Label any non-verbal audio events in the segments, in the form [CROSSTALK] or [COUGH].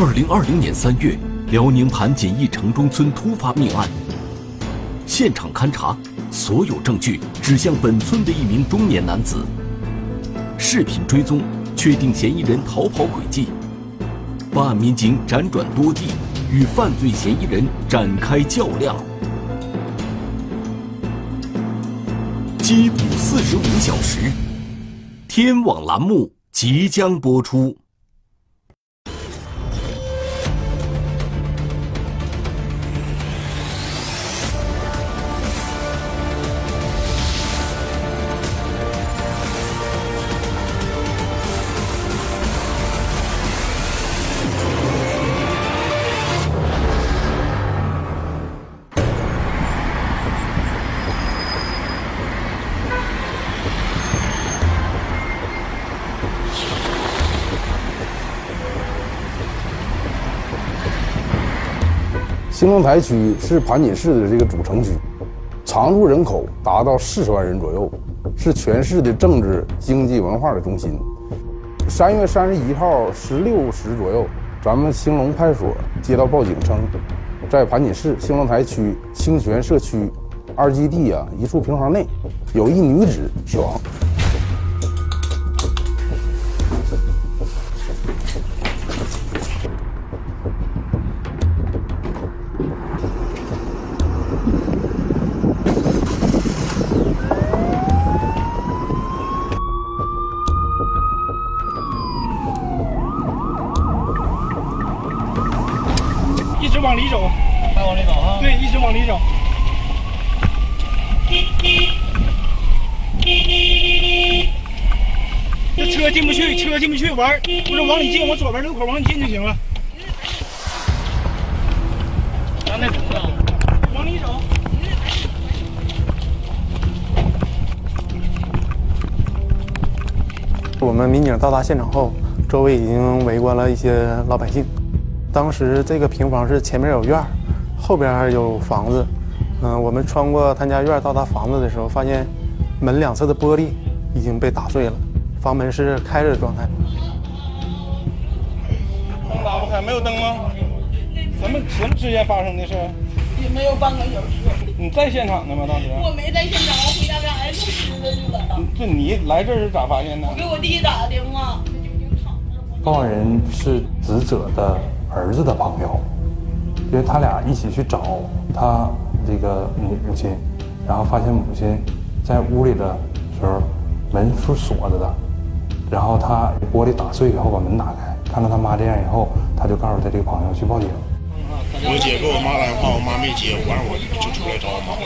二零二零年三月，辽宁盘锦一城中村突发命案。现场勘查，所有证据指向本村的一名中年男子。视频追踪，确定嫌疑人逃跑轨迹。办案民警辗转多地，与犯罪嫌疑人展开较量。缉捕四十五小时，天网栏目即将播出。兴隆台区是盘锦市的这个主城区，常住人口达到四十万人左右，是全市的政治、经济、文化的中心。三月三十一号十六时左右，咱们兴隆派出所接到报警称，在盘锦市兴隆台区清泉社区二基地啊一处平房内，有一女子死亡。往里走。这车进不去，车进不去，玩，不是往里进，往左边路口往里进就行了。往里走。我们民警到达现场后，周围已经围观了一些老百姓。当时这个平房是前面有院儿，后边还有房子。嗯，我们穿过他家院到达房子的时候，发现门两侧的玻璃已经被打碎了，房门是开着的状态。灯打不开，没有灯吗？什么什么时间发生的事？也没有半个小时。你在现场呢吗？当时？我没在现场，我回家家挨录吃的去了。这你来这儿是咋发现的？我给我弟打的电话。报案人是死者的儿子的朋友，因为他俩一起去找他这个母母亲，然后发现母亲在屋里的时候门是锁着的，然后他玻璃打碎以后把门打开，看到他妈这样以后，他就告诉他这个朋友去报警。我姐给我妈打电话，我妈没接，完 [LAUGHS] 我就出来找我妈。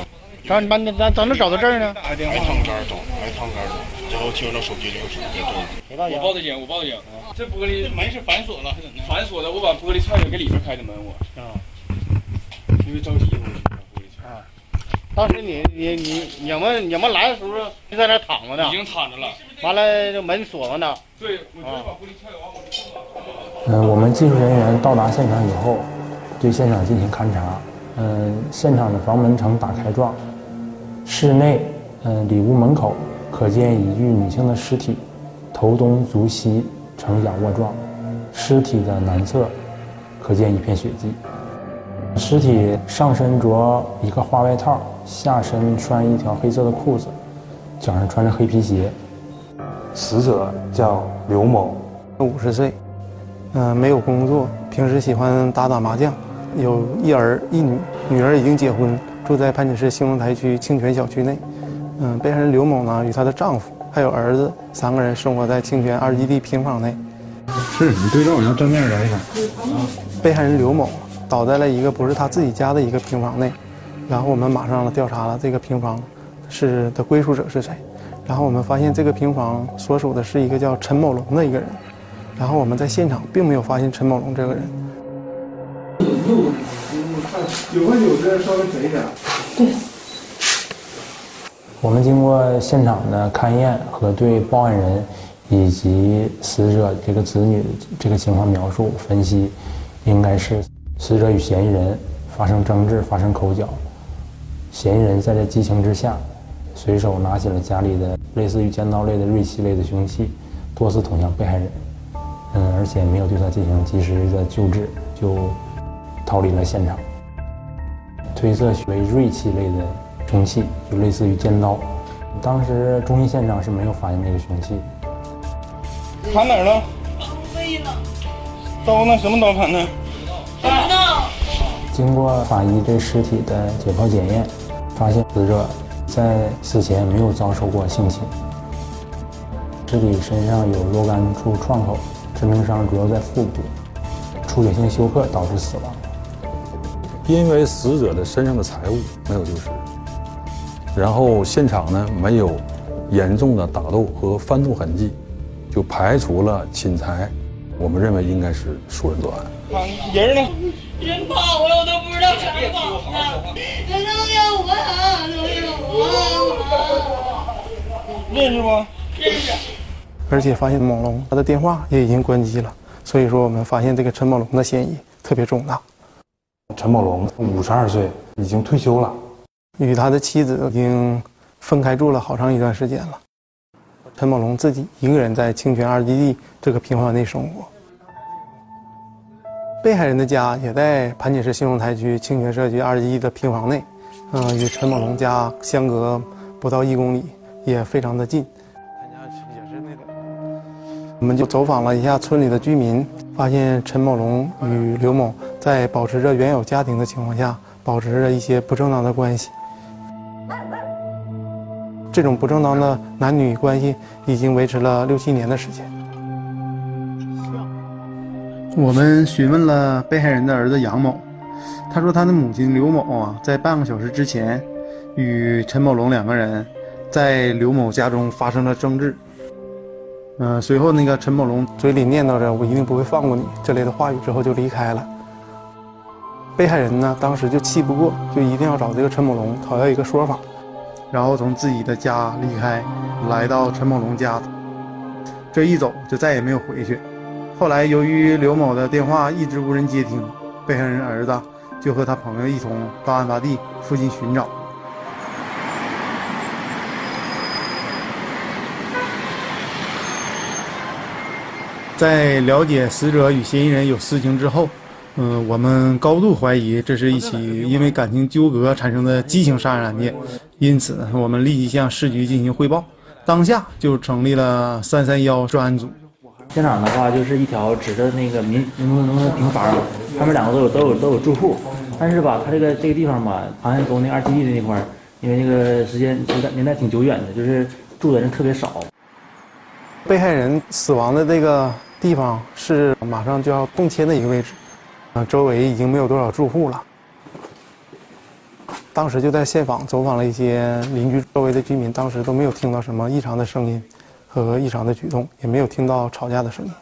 找你妈，咱咱能找到这儿呢？挨趟杆找，挨趟杆找，最后听到手机铃声，我报的警，我报的警。这玻璃门是反锁了，还是怎的？反锁的，我把玻璃踹开，给里边开的门，我啊，因为着急，我去。啊，当时你你你你们你们来的时候就在那躺着呢，已经躺着了。完了，这门锁着呢。对，我就把玻璃踹完，我就嗯，我们技术人员到达现场以后，对现场进行勘查。嗯，现场的房门呈打开状，室内，嗯，里屋门口可见一具女性的尸体，头东足西呈仰卧状，尸体的南侧可见一片血迹。尸体上身着一个花外套，下身穿一条黑色的裤子，脚上穿着黑皮鞋。死者叫刘某，五十岁，嗯、没有工作，平时喜欢打打麻将，有一儿一女，女儿已经结婚，住在盘锦市兴隆台区清泉小区内。嗯，被害人刘某呢，与她的丈夫还有儿子三个人生活在清泉二基地平房内。是你对照，你要正面来一下。被害人刘某倒在了一个不是他自己家的一个平房内，然后我们马上调查了这个平房是的归属者是谁，然后我们发现这个平房所属的是一个叫陈某龙的一个人，然后我们在现场并没有发现陈某龙这个人。有个有的稍微肥一点。我们经过现场的勘验和对报案人以及死者这个子女这个情况描述分析，应该是死者与嫌疑人发生争执、发生口角，嫌疑人在这激情之下，随手拿起了家里的类似于尖刀类的锐器类的凶器，多次捅向被害人，嗯，而且没有对他进行及时的救治，就逃离了现场。推测为锐器类的凶器，就类似于尖刀。当时中心现场是没有发现那个凶器。砍哪儿了？刀呢？什么刀砍的？不知道。经过法医对尸体的解剖检验，发现死者在死前没有遭受过性侵。尸体身上有若干处创口，致命伤主要在腹部，出血性休克导致死亡。因为死者的身上的财物没有丢失，然后现场呢没有严重的打斗和翻动痕迹，就排除了侵财。我们认为应该是熟人作案。人呢？人跑了，我都不知道啥时候跑的。都有我，都有我。认识不？认识。而且发现猛龙他的电话也已经关机了，所以说我们发现这个陈某龙的嫌疑特别重大。陈某龙五十二岁，已经退休了，与他的妻子已经分开住了好长一段时间了。陈某龙自己一个人在清泉二基地这个平房内生活。被害人的家也在盘锦市兴隆台区清泉社区二十一的平房内，嗯，与陈某龙家相隔不到一公里，也非常的近。他家也是那个我们就走访了一下村里的居民，发现陈某龙与刘某在保持着原有家庭的情况下，保持着一些不正当的关系。这种不正当的男女关系已经维持了六七年的时间。我们询问了被害人的儿子杨某，他说他的母亲刘某啊，在半个小时之前，与陈某龙两个人在刘某家中发生了争执。嗯、随后那个陈某龙嘴里念叨着“我一定不会放过你”这类的话语之后就离开了。被害人呢，当时就气不过，就一定要找这个陈某龙讨要一个说法，然后从自己的家离开，来到陈某龙家。这一走就再也没有回去。后来由于刘某的电话一直无人接听，被害人儿子就和他朋友一同到案发地附近寻找。在了解死者与嫌疑人有私情之后，嗯，我们高度怀疑这是一起因为感情纠葛产生的激情杀人案件，因此我们立即向市局进行汇报，当下就成立了三三幺专案组。现场的话就是一条指着那个民民工农村平房，他们两个都有都有都有住户，但是吧，他这个这个地方吧，航线沟那二基地的那块儿，因为那个时间年代年代挺久远的，就是住的人特别少。被害人死亡的这个地方是马上就要动迁的一个位置，啊，周围已经没有多少住户了。当时就在现场走访了一些邻居，周围的居民当时都没有听到什么异常的声音和异常的举动，也没有听到吵架的声音。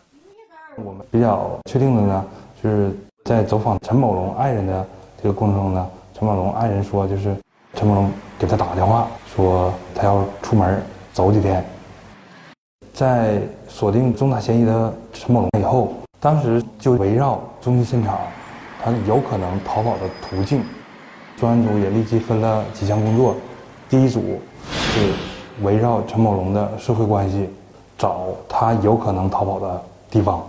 我们比较确定的呢，就是在走访陈某龙爱人的这个过程中呢，陈某龙爱人说，就是陈某龙给他打个电话，说他要出门走几天。在锁定重大嫌疑的陈某龙以后，当时就围绕中心现场他有可能逃跑的途径，专案组也立即分了几项工作。第一组是围绕陈某龙的社会关系，找他有可能逃跑的地方。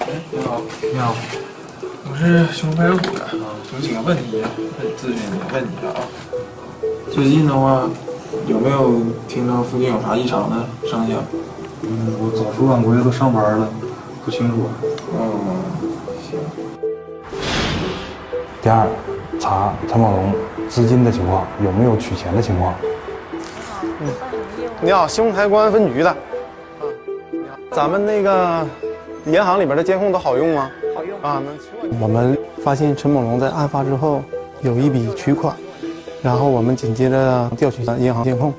哎你好，你好，我是熊派出所的，有几个问题咨询你，问你一下啊。最近的话，有没有听到附近有啥异常的声响？嗯，我早出晚归都上班了，不清楚。嗯，行。第二，查陈某龙资金的情况，有没有取钱的情况。你好，兴隆台公安分局的。啊咱们那个银行里边的监控都好用吗？好用啊。能我们发现陈某龙在案发之后有一笔取款，然后我们紧接着调取银行监控，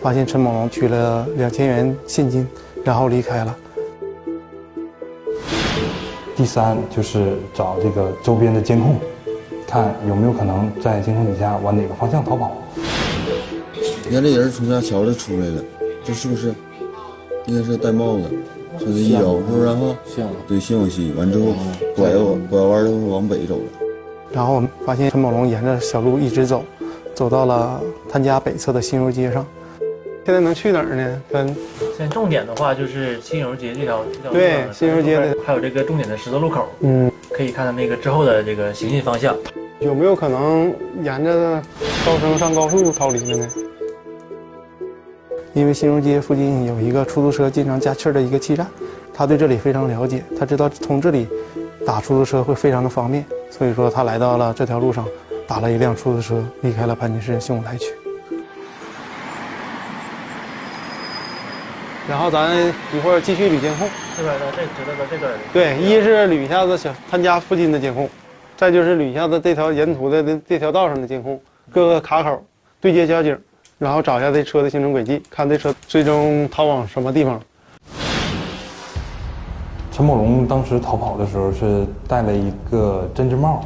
发现陈某龙取了两千元现金，然后离开了。第三就是找这个周边的监控，看有没有可能在监控底下往哪个方向逃跑。你看这人从家桥就出来了，这是不是？应该是戴帽子，穿着衣腰，是不是哈？像。对，信有戏。完之后拐拐弯都往北走了。然后我们发现陈宝龙沿着小路一直走，走到了他家北侧的新柔街上。现在能去哪儿呢？跟现在重点的话就是新荣街这条这条路对新荣街的还有这个重点的十字路口，嗯，可以看到那个之后的这个行进方向。有没有可能沿着高升上高速逃离的呢？因为新荣街附近有一个出租车经常加气儿的一个气站，他对这里非常了解，他知道从这里打出租车会非常的方便，所以说他来到了这条路上，打了一辆出租车，离开了盘锦市兴隆台区。然后咱一会儿继续捋监控。这边的这知道的这个对，一是捋一下子小他家附近的监控，再就是捋一下子这条沿途的这这条道上的监控，各个卡口对接交警，然后找一下这车的行程轨迹，看这车最终逃往什么地方。陈某龙当时逃跑的时候是戴了一个针织帽，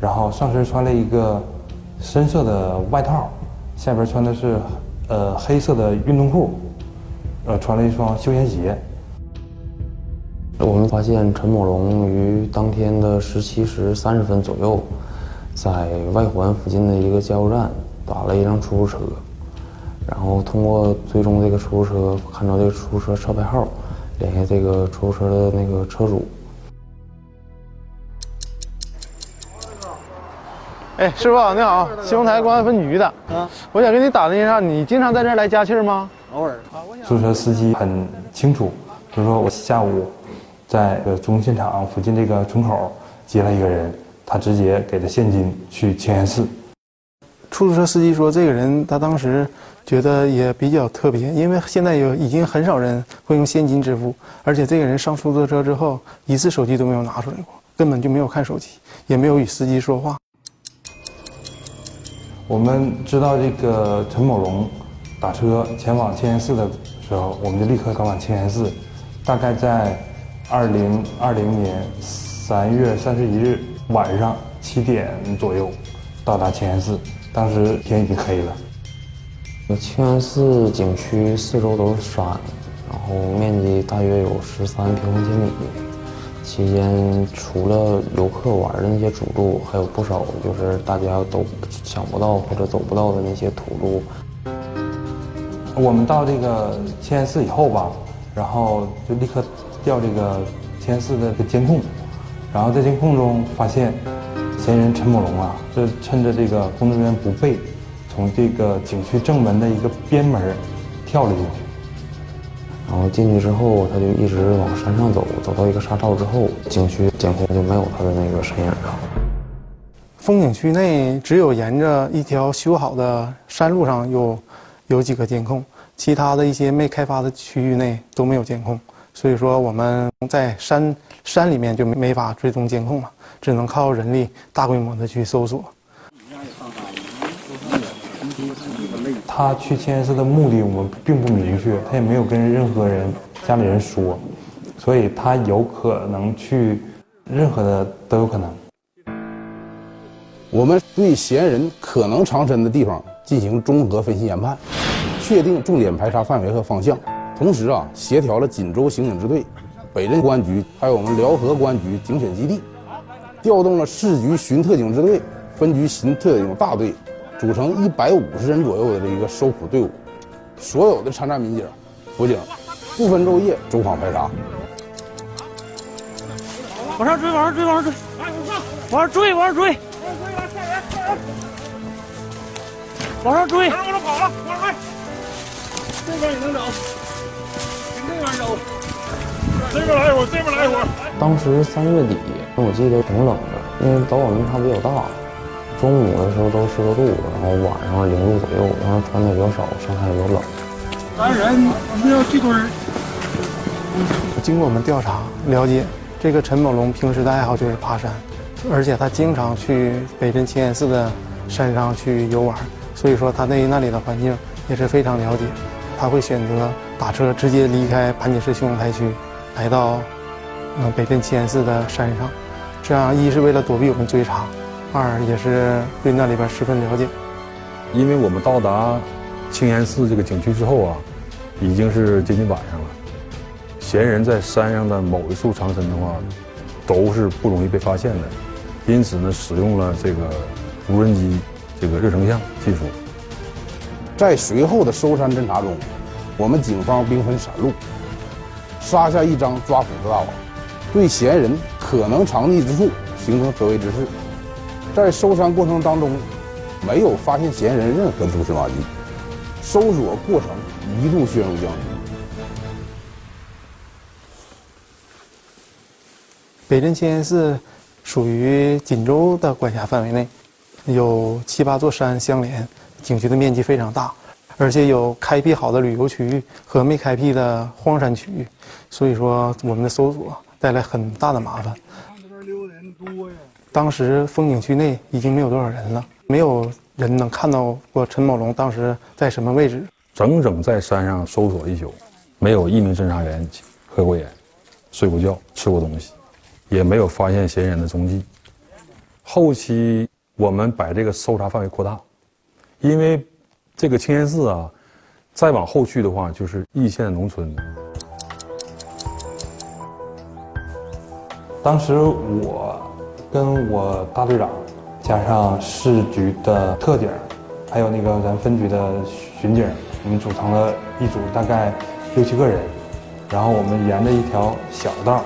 然后上身穿了一个深色的外套，下边穿的是呃黑色的运动裤，呃穿了一双休闲鞋。我们发现陈某龙于当天的十七时三十分左右，在外环附近的一个加油站打了一辆出租车，然后通过追踪这个出租车，看到这个出租车车牌号，联系这个出租车的那个车主。哎，师傅你好，兴隆台公安分局的啊，我想跟你打听一下，你经常在这儿来加气儿吗？偶尔。出租车司机很清楚，比如说我下午在呃中现场附近这个村口接了一个人，他直接给了现金去清源寺。出租车司机说，这个人他当时觉得也比较特别，因为现在有已经很少人会用现金支付，而且这个人上出租车之后一次手机都没有拿出来过，根本就没有看手机，也没有与司机说话。我们知道这个陈某龙打车前往清源寺的时候，我们就立刻赶往清源寺。大概在二零二零年三月三十一日晚上七点左右到达清源寺，当时天已经黑了。清源寺景区四周都是山，然后面积大约有十三平方千米。期间除了游客玩的那些主路，还有不少就是大家都想不到或者走不到的那些土路。我们到这个清源寺以后吧，然后就立刻调这个清源寺的这个监控，然后在监控中发现嫌疑人陈某龙啊，是趁着这个工作人员不备，从这个景区正门的一个边门跳了进去。然后进去之后，他就一直往山上走，走到一个沙罩之后，景区监控就没有他的那个身影了。风景区内只有沿着一条修好的山路上有有几个监控，其他的一些没开发的区域内都没有监控。所以说我们在山山里面就没没法追踪监控了，只能靠人力大规模的去搜索。他去清源寺的目的我们并不明确，他也没有跟任何人家里人说，所以他有可能去任何的都有可能。我们对嫌疑人可能藏身的地方进行综合分析研判，确定重点排查范围和方向，同时啊，协调了锦州刑警支队、北镇公安局还有我们辽河公安局警犬基地，调动了市局巡特警支队、分局巡特警大队。组成一百五十人左右的这一个搜捕队伍，所有的参战民警、辅警不分昼夜走访排查。往上追，往上追，往上追，往上追，往上追，往上追，往上跑了，往上追，这边也能走，往这这边来一会儿，这边来一会儿。当时三月底，我记得挺冷的，因为早晚温差比较大。中午的时候都十多度，然后晚上零度左右，然后穿的比较少，上海比较冷。咱人我们要聚堆儿。经过我们调查了解，这个陈某龙平时的爱好就是爬山，而且他经常去北镇清岩寺的山上去游玩，所以说他对那里的环境也是非常了解。他会选择打车直接离开盘锦市兴隆台区，来到嗯北镇清岩寺的山上，这样一是为了躲避我们追查。二也是对那里边十分了解，因为我们到达青岩寺这个景区之后啊，已经是接近晚上了。嫌人在山上的某一处藏身的话，都是不容易被发现的，因此呢，使用了这个无人机这个热成像技术。在随后的搜山侦查中，我们警方兵分三路，杀下一张抓捕的大网，对嫌疑人可能藏匿之处形成合围之势。在搜山过程当中，没有发现嫌疑人任何蛛丝马迹，搜索过程一度陷入僵局。北镇清源寺属于锦州的管辖范围内，有七八座山相连，景区的面积非常大，而且有开辟好的旅游区域和没开辟的荒山区域，所以说我们的搜索带来很大的麻烦。当时风景区内已经没有多少人了，没有人能看到过陈某龙当时在什么位置。整整在山上搜索一宿，没有一名侦查员合过眼、睡过觉、吃过东西，也没有发现嫌疑人的踪迹。后期我们把这个搜查范围扩大，因为这个清源寺啊，再往后去的话就是易县农村。当时我跟我大队长，加上市局的特警，还有那个咱分局的巡警，我们组成了一组，大概六七个人。然后我们沿着一条小道，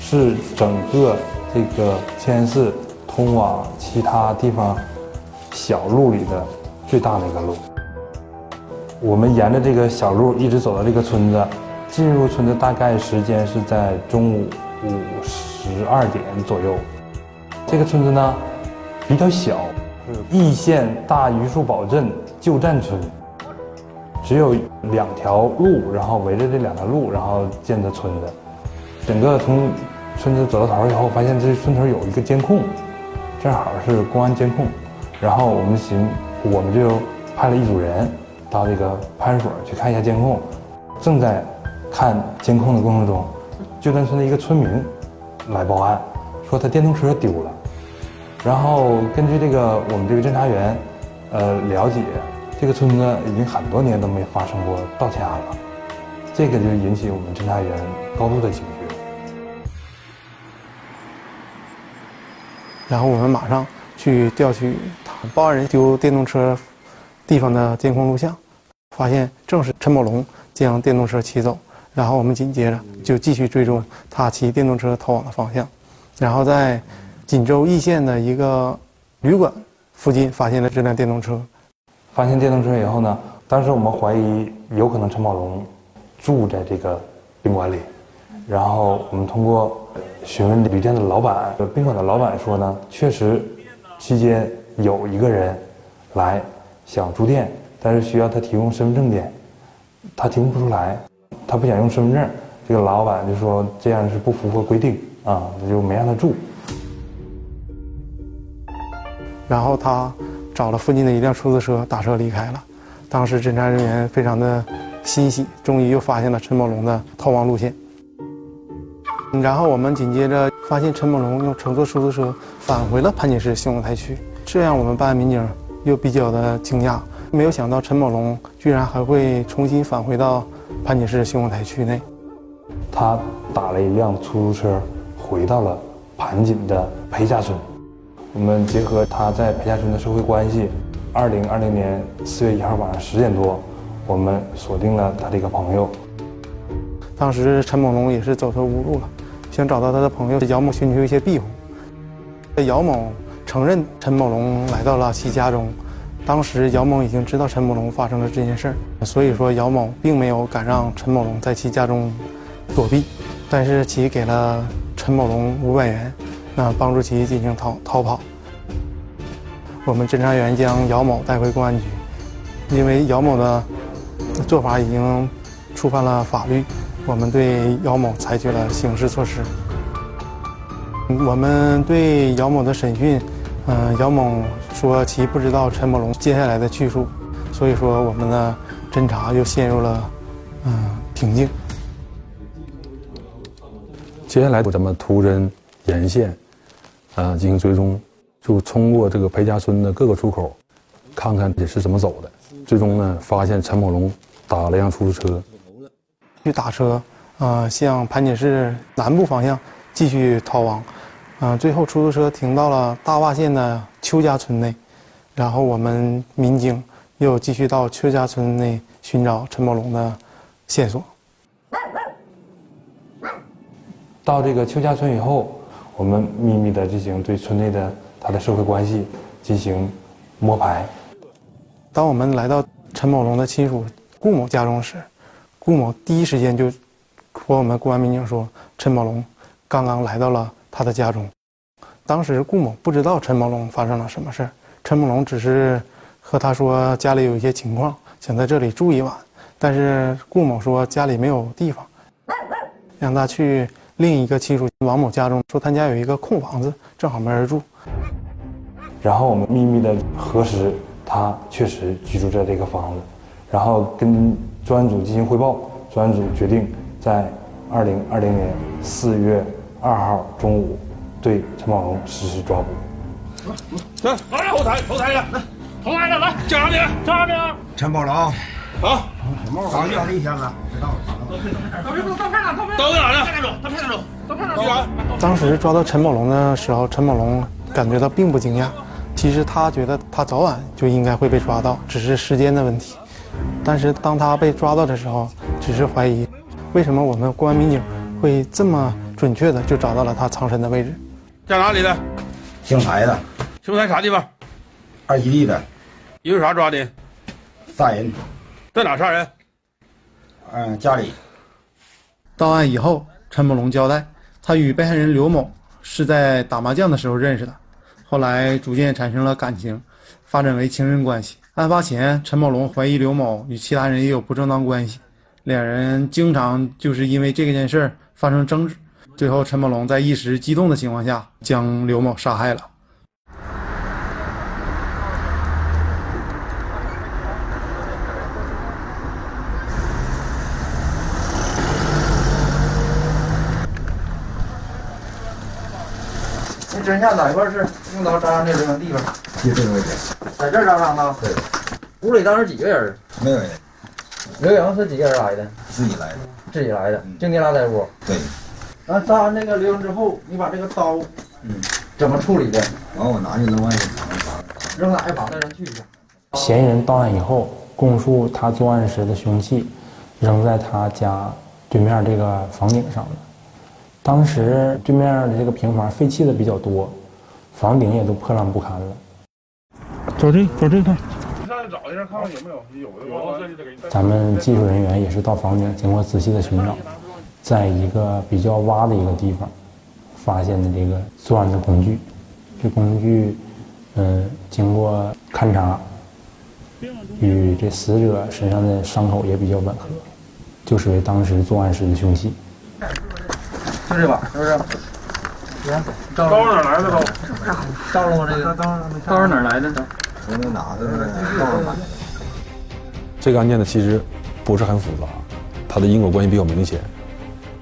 是整个这个清源寺通往其他地方小路里的最大的一个路。我们沿着这个小路一直走到这个村子，进入村子大概时间是在中午午十二点左右。这个村子呢比较小，是易县大榆树堡镇旧站村，只有两条路，然后围着这两条路，然后建的村子。整个从村子走到头以后，发现这村头有一个监控，正好是公安监控。然后我们寻，我们就派了一组人到这个派出所去看一下监控。正在看监控的过程中，旧站村的一个村民来报案，说他电动车丢了。然后根据这个我们这个侦查员，呃，了解，这个村子已经很多年都没发生过盗窃案了，这个就引起我们侦查员高度的警觉。然后我们马上去调取报案人丢电动车地方的监控录像，发现正是陈某龙将电动车骑走。然后我们紧接着就继续追踪他骑电动车逃往的方向，然后在锦州易县的一个旅馆附近发现了这辆电动车。发现电动车以后呢，当时我们怀疑有可能陈宝龙住在这个宾馆里，然后我们通过询问旅店的老板，宾馆的老板说呢，确实期间有一个人来想住店，但是需要他提供身份证件，他提供不出来，他不想用身份证，这个老板就说这样是不符合规定啊，就没让他住。然后他找了附近的一辆出租车打车离开了。当时侦查人员非常的欣喜，终于又发现了陈某龙的逃亡路线。然后我们紧接着发现陈某龙又乘坐出租车返回了盘锦市兴隆台区，这样我们办案民警又比较的惊讶，没有想到陈某龙居然还会重新返回到盘锦市兴隆台区内。他打了一辆出租车回到了盘锦的裴家村。我们结合他在裴家村的社会关系，二零二零年四月一号晚上十点多，我们锁定了他的一个朋友。当时陈某龙也是走投无路了，想找到他的朋友姚某寻求一些庇护。姚某承认陈某龙来到了其家中，当时姚某已经知道陈某龙发生了这件事儿，所以说姚某并没有敢让陈某龙在其家中躲避，但是其给了陈某龙五百元。那帮助其进行逃逃跑。我们侦查员将姚某带回公安局，因为姚某的做法已经触犯了法律，我们对姚某采取了刑事措施。我们对姚某的审讯，嗯，姚某说其不知道陈某龙接下来的去处，所以说我们的侦查又陷入了嗯瓶颈。接下来咱们突侦沿线。啊，进行追踪，就通过这个裴家村的各个出口，看看这是怎么走的。最终呢，发现陈某龙打了辆出租车，去打车，啊，向盘锦市南部方向继续逃亡，啊，最后出租车停到了大洼县的邱家村内，然后我们民警又继续到邱家村内寻找陈某龙的线索。到这个邱家村以后，我们秘密的进行对村内的他的社会关系进行摸排。当我们来到陈某龙的亲属顾某家中时，顾某第一时间就和我们公安民警说，陈某龙刚刚来到了他的家中。当时顾某不知道陈某龙发生了什么事儿，陈某龙只是和他说家里有一些情况，想在这里住一晚。但是顾某说家里没有地方，让他去另一个亲属王某家中，说他家有一个空房子，正好没人住。然后我们秘密的核实，他确实居住在这个房子，然后跟专案组进行汇报，专案组决定在二零二零年四月二号中午对陈宝龙实施抓捕。来，来后台，后台的，来，后台的，来，叫啥名？叫啥名？陈某龙。好，刚交了一天了，知道了。都在哪呢？派出所，到派出所，到派出所。当时抓到陈宝龙的时候，陈宝龙感觉到并不惊讶。其实他觉得他早晚就应该会被抓到，只是时间的问题。但是当他被抓到的时候，只是怀疑，为什么我们公安民警会这么准确的就找到了他藏身的位置？在哪里的？邢台的。邢台啥地方？二基地的。因为啥抓的？杀人。在哪杀人？嗯，家里。到案以后，陈某龙交代，他与被害人刘某是在打麻将的时候认识的，后来逐渐产生了感情，发展为情人关系。案发前，陈某龙怀疑刘某与其他人也有不正当关系，两人经常就是因为这件事儿发生争执，最后陈某龙在一时激动的情况下将刘某杀害了。那针下哪一块是用刀扎上的这个地方？就这个位置，在这儿扎上的。对。屋里当时几个人？没有人。刘莹是几个人来的？自己来的。自己来的，就你俩在屋。对。那扎完那个刘莹之后，你把这个刀，嗯，怎么处理的？完我拿去扔外面，扔哪一旁带人去一下。嫌疑人到案以后，供述他作案时的凶器扔在他家对面这个房顶上了。当时对面的这个平房废弃的比较多，房顶也都破烂不堪了。走这，走这看。咱们技术人员也是到房间经过仔细的寻找，在一个比较洼的一个地方，发现的这个作案的工具。这工具，嗯，经过勘查，与这死者身上的伤口也比较吻合，就是为当时作案时的凶器。就这把，是不是？刀哪来的刀？刀了吗？这个刀是哪来的？我那拿的。这个案件呢，其实不是很复杂，它的因果关系比较明显，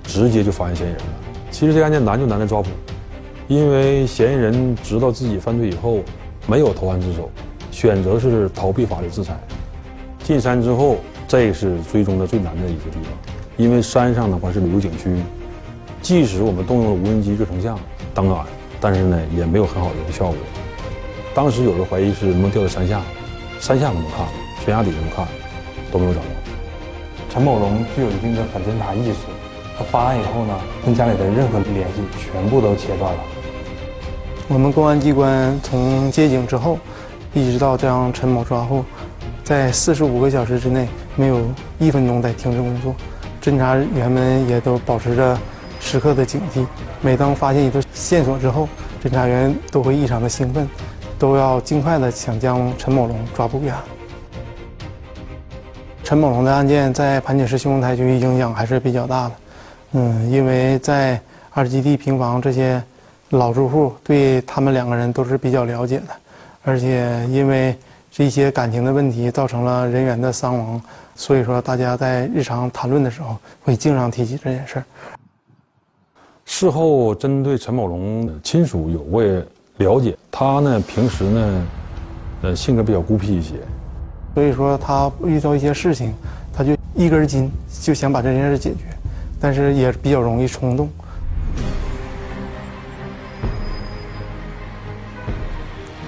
直接就发现嫌疑人了。其实这个案件难就难在抓捕，因为嫌疑人知道自己犯罪以后，没有投案自首，选择是逃避法律制裁。进山之后，这是追踪的最难的一个地方，因为山上的话是旅游景区。即使我们动用了无人机热成像当然，但是呢也没有很好的一个效果。当时有的怀疑是能掉在山下，山下怎么看？悬崖底怎么看？都没有找到。陈某龙具有一定的反侦查意识，他发案以后呢，跟家里的任何联系全部都切断了。我们公安机关从接警之后，一直到将陈某抓获，在四十五个小时之内没有一分钟在停止工作，侦查员们也都保持着。时刻的警惕，每当发现一个线索之后，侦查员都会异常的兴奋，都要尽快的想将陈某龙抓捕归案。陈某龙的案件在盘锦市新丰台区影响还是比较大的，嗯，因为在二基地平房这些老住户对他们两个人都是比较了解的，而且因为这些感情的问题造成了人员的伤亡，所以说大家在日常谈论的时候会经常提起这件事儿。事后针对陈某龙亲属有过了解，他呢平时呢，呃性格比较孤僻一些，所以说他遇到一些事情，他就一根筋，就想把这件事解决，但是也比较容易冲动。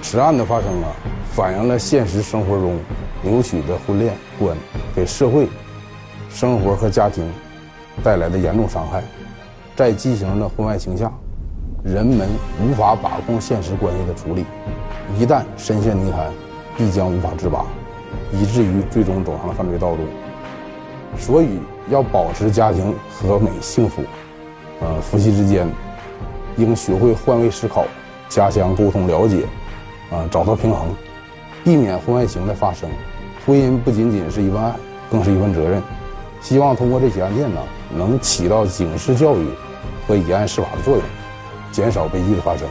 此案的发生啊，反映了现实生活中扭曲的婚恋观给社会、生活和家庭带来的严重伤害，在畸形的婚外情下，人们无法把控现实关系的处理，一旦深陷泥潭，必将无法自拔，以至于最终走上了犯罪道路。所以，要保持家庭和美幸福，呃，夫妻之间应学会换位思考，加强沟通了解，啊，找到平衡，避免婚外情的发生。婚姻不仅仅是一份爱，更是一份责任。希望通过这起案件呢，能起到警示教育和以案释法的作用，减少悲剧的发生。